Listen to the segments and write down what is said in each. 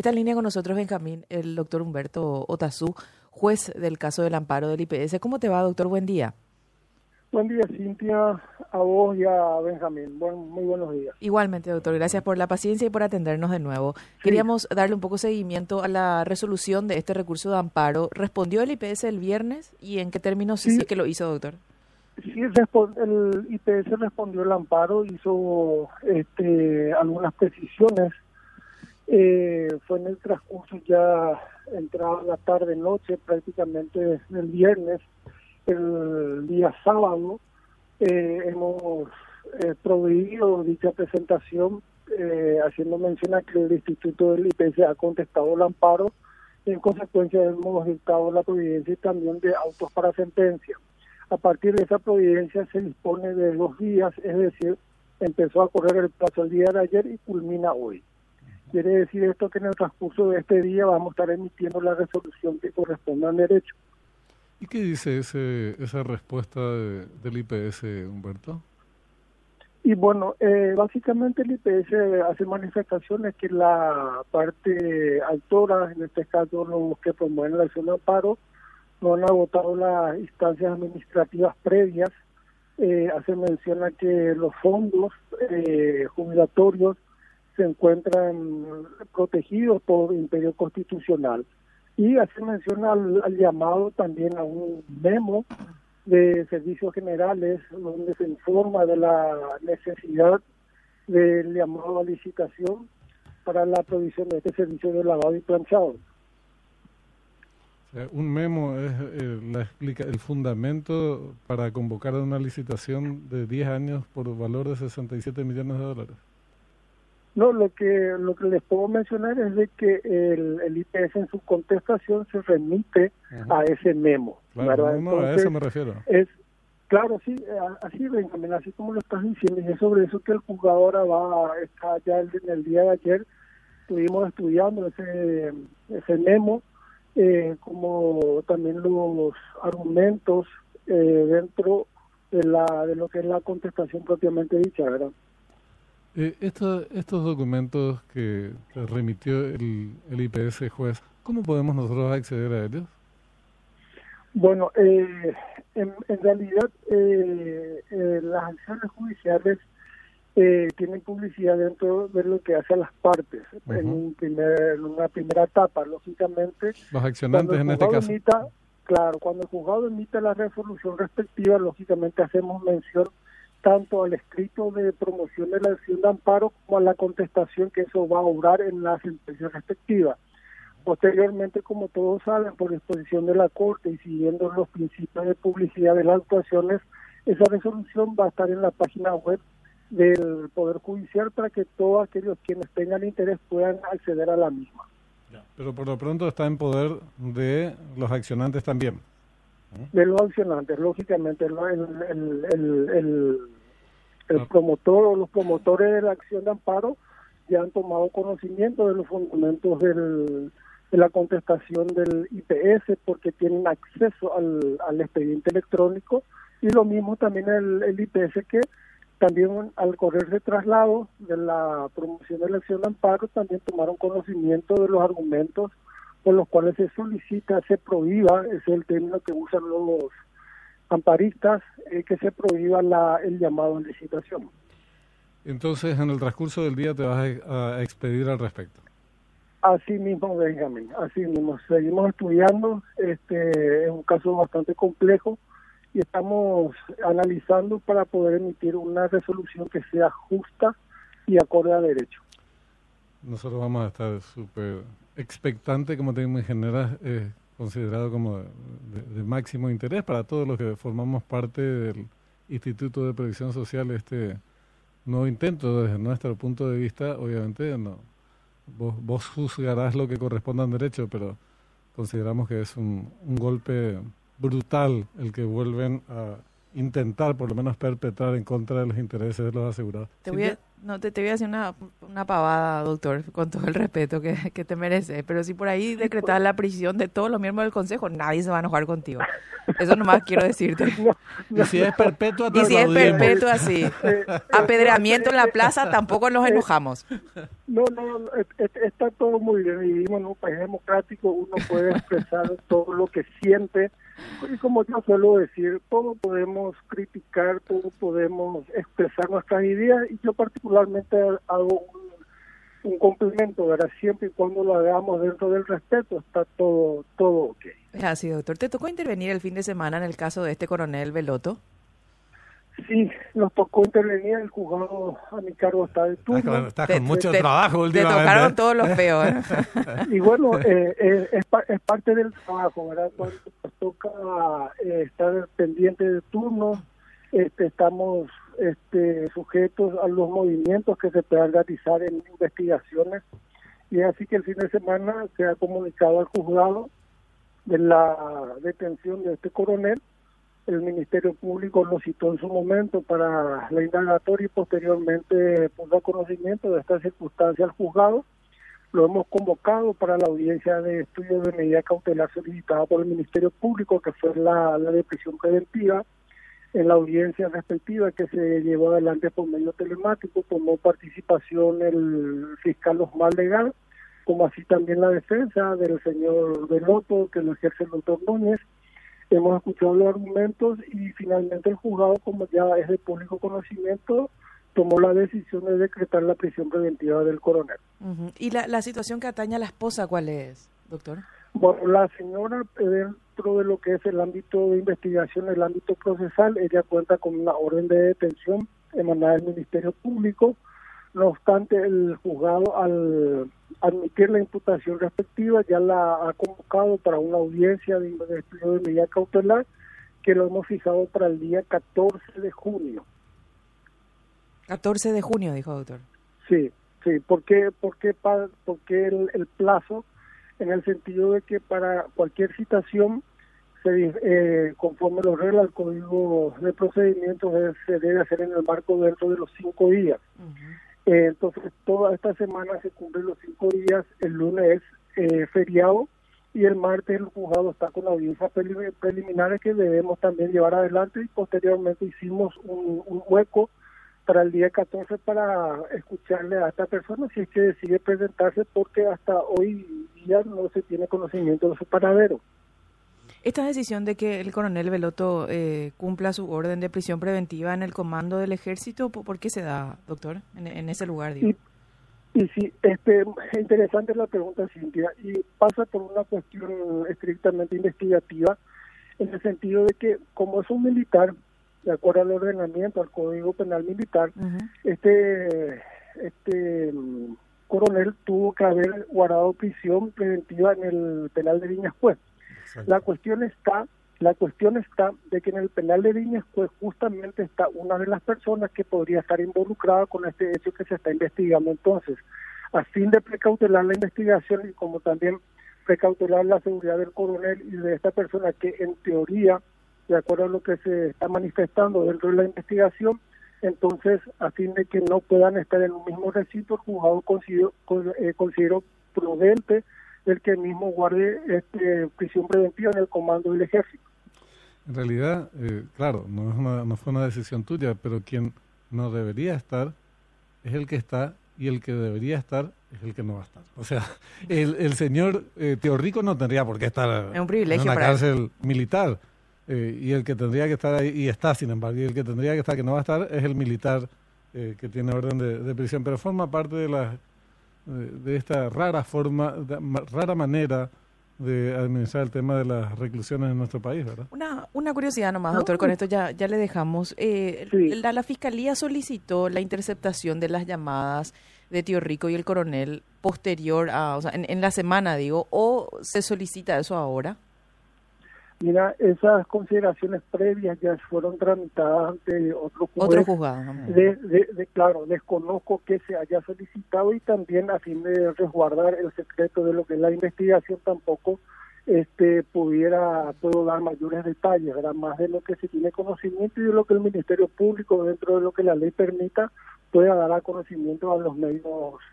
Está en línea con nosotros, Benjamín, el doctor Humberto Otazú, juez del caso del amparo del IPS. ¿Cómo te va, doctor? Buen día. Buen día, Cintia, a vos y a Benjamín. muy buenos días. Igualmente, doctor. Gracias por la paciencia y por atendernos de nuevo. Queríamos darle un poco seguimiento a la resolución de este recurso de amparo. ¿Respondió el IPS el viernes y en qué términos sí, que lo hizo, doctor? Sí, el IPS respondió el amparo, hizo este, algunas precisiones. Eh, fue en el transcurso ya entrada la tarde-noche, prácticamente el viernes el día sábado eh, hemos eh, dicha presentación eh, haciendo mención a que el Instituto del IPC ha contestado el amparo y en consecuencia hemos dictado la providencia y también de autos para sentencia. A partir de esa providencia se dispone de dos días, es decir, empezó a correr el plazo el día de ayer y culmina hoy. Quiere decir esto que en el transcurso de este día vamos a estar emitiendo la resolución que corresponde al derecho. ¿Y qué dice ese, esa respuesta del IPS, Humberto? Y bueno, eh, básicamente el IPS hace manifestaciones que la parte autora, en este caso los que promueven la acción de amparo, no han agotado las instancias administrativas previas. Eh, hace mención a que los fondos eh, jubilatorios se encuentran protegidos por imperio constitucional y hace mención al, llamado también a un memo de servicios generales donde se informa de la necesidad del llamado a licitación para la provisión de este servicio de lavado y planchado. un memo es eh, la explica, el fundamento para convocar una licitación de 10 años por valor de 67 millones de dólares. No, lo que lo que les puedo mencionar es de que el, el IPS en su contestación se remite a ese memo. Claro, a eso me refiero. Es, claro, sí, así Benjamín, así como lo estás diciendo, y es sobre eso que el juzgador va, está ya en el día de ayer, estuvimos estudiando ese, ese memo, eh, como también los argumentos eh, dentro de la de lo que es la contestación propiamente dicha, ¿verdad? Eh, estos documentos que remitió el, el, IPS juez, ¿cómo podemos nosotros acceder a ellos? Bueno, eh, en, realidad eh, eh, las acciones judiciales tienen publicidad dentro de lo que hace a las partes en, un primer, en una primera etapa, lógicamente. Los accionantes en este caso. claro, cuando el juzgado emite la resolución respectiva, lógicamente hacemos mención tanto al escrito de promoción de la acción de amparo como a la contestación que eso va a obrar en la sentencia respectiva. Posteriormente, como todos saben, por disposición de la Corte y siguiendo los principios de publicidad de las actuaciones, esa resolución va a estar en la página web del Poder Judicial para que todos aquellos quienes tengan interés puedan acceder a la misma. Pero por lo pronto está en poder de los accionantes también de los accionantes. Lógicamente, el, el, el, el, promotor o los promotores de la acción de amparo ya han tomado conocimiento de los fundamentos del, de la contestación del IPS porque tienen acceso al, al expediente electrónico y lo mismo también el, el IPS que también al correrse traslado de la promoción de la acción de amparo también tomaron conocimiento de los argumentos por los cuales se solicita, se prohíba, es el término que usan los amparistas, eh, que se prohíba la, el llamado a licitación. Entonces, en el transcurso del día te vas a, expedir al respecto. Así mismo, Benjamín, así mismo. Seguimos estudiando, este es un caso bastante complejo y estamos analizando para poder emitir una resolución que sea justa y acorde a derecho. Nosotros vamos a estar súper expectante, como te imaginarás, eh, considerado como de, máximo interés para todos los que formamos parte del Instituto de Previsión Social. Este nuevo intento, desde nuestro punto de vista, obviamente, no vos, vos juzgarás lo que corresponda al derecho, pero consideramos que es un, un golpe brutal el que vuelven a intentar por lo menos perpetrar en contra de los intereses de los asegurados. Te voy a, No, te, te voy a decir una, una pavada, doctor, con todo el respeto que, que te mereces, pero si por ahí decretas la prisión de todos los miembros del Consejo, nadie se va a enojar contigo. Eso nomás quiero decirte. Y si es perpetua, te Y si es aplaudimos. perpetuo así, apedreamiento en la plaza, tampoco nos enojamos. No, no, no, es- es- está todo muy bien. Vivimos en un país democrático, uno puede expresar todo lo que siente. Y como yo suelo decir, todo podemos criticar, todo podemos expresar nuestras ideas. Y yo particularmente hago un, un complemento, ¿verdad? Siempre y cuando lo hagamos dentro del respeto, está todo, todo ok. Es así, doctor. ¿Te tocó intervenir el fin de semana en el caso de este coronel Veloto? Sí, nos tocó intervenir, el juzgado a mi cargo está de Estás turno. con, estás Te- con mucho te- trabajo Te últimamente. tocaron todos los feos. ¿eh? Y bueno, eh, eh, es, pa- es parte del trabajo, ¿verdad? Cuando nos toca eh, estar pendiente de turno, este, estamos este, sujetos a los movimientos que se puedan realizar en investigaciones. Y así que el fin de semana se ha comunicado al juzgado de la detención de este coronel. El Ministerio Público lo citó en su momento para la indagatoria y posteriormente puso conocimiento de esta circunstancia al juzgado lo hemos convocado para la audiencia de estudio de medida cautelar solicitada por el Ministerio Público, que fue la, la de prisión preventiva. En la audiencia respectiva que se llevó adelante por medio telemático, tomó participación el fiscal Osmar Legal, como así también la defensa del señor Veloto, que lo ejerce el doctor Núñez. Hemos escuchado los argumentos y finalmente el juzgado, como ya es de público conocimiento, tomó la decisión de decretar la prisión preventiva del coronel. ¿Y la, la situación que atañe a la esposa cuál es, doctor? Bueno, la señora, eh, dentro de lo que es el ámbito de investigación, el ámbito procesal, ella cuenta con una orden de detención emanada del Ministerio Público. No obstante, el juzgado, al admitir la imputación respectiva, ya la ha convocado para una audiencia de, estudio de medida cautelar que lo hemos fijado para el día 14 de junio. 14 de junio, dijo doctor. Sí, sí. ¿Por qué, por qué, pa- por qué el, el plazo? En el sentido de que para cualquier citación, se, eh, conforme los reglas del Código de Procedimientos, es- se debe hacer en el marco dentro de los cinco días. Eh, entonces, toda esta semana se cumplen los cinco días. El lunes es eh, feriado y el martes el juzgado está con audiencias prelim- preliminares que debemos también llevar adelante y posteriormente hicimos un, un hueco para el día 14 para escucharle a esta persona si es que decide presentarse porque hasta hoy día no se tiene conocimiento de su paradero. Esta decisión de que el coronel Veloto eh, cumpla su orden de prisión preventiva en el comando del ejército, ¿por qué se da, doctor, en, en ese lugar? Digo? Y, y sí, este, interesante la pregunta, Cintia, y pasa por una cuestión estrictamente investigativa, en el sentido de que como es un militar, de acuerdo al ordenamiento, al Código Penal Militar, este, este mm, coronel tuvo que haber guardado prisión preventiva en el penal de Viñas Juez. Exacto. La cuestión está, la cuestión está de que en el penal de Viñas pues justamente está una de las personas que podría estar involucrada con este hecho que se está investigando. Entonces, a fin de precautelar la investigación y como también precautelar la seguridad del coronel y de esta persona que en teoría, de acuerdo a lo que se está manifestando dentro de la investigación, entonces a fin de que no puedan estar en un mismo recinto, el juzgado consideró, con- eh, consideró prudente el que mismo guarde este, prisión preventiva en el comando del ejército. En realidad, eh, claro, no, es una- no fue una decisión tuya, pero quien no debería estar es el que está y el que debería estar es el que no va a estar. O sea, el, el señor eh, Teorrico no tendría por qué estar Es un privilegio en una para él. cárcel militar. eh, y el que tendría que estar ahí, y está sin embargo, y el que tendría que estar, que no va a estar, es el militar eh, que tiene orden de, de prisión. Pero forma parte de, la, de, de esta rara forma, de- rara manera de administrar el tema de las reclusiones en nuestro país, ¿verdad? Una, una curiosidad nomás, No. doctor, con esto ya, ya le dejamos. Eh, Sí. la, la Fiscalía solicitó la interceptación de las llamadas de Tío Rico y el coronel posterior a, o sea, en, en la semana, digo, o se solicita eso ahora. Mira, esas consideraciones previas ya fueron tramitadas ante otro juez. Otro juzgado. De, de- de- claro, desconozco que se haya solicitado y también a fin de resguardar el secreto de lo que es la investigación tampoco este pudiera puedo dar mayores detalles, ¿verdad? más de lo que se tiene conocimiento y de lo que el Ministerio Público dentro de lo que la ley permita pueda dar a conocimiento a los medios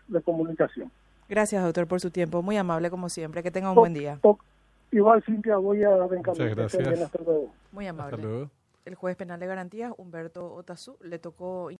de comunicación. Gracias, doctor, por su tiempo. Muy amable, como siempre. Que tenga un buen día. Igual, Cintia, voy a Muchas gracias. Muy amable. Hasta luego. El juez penal de garantías, Humberto Otazú, le tocó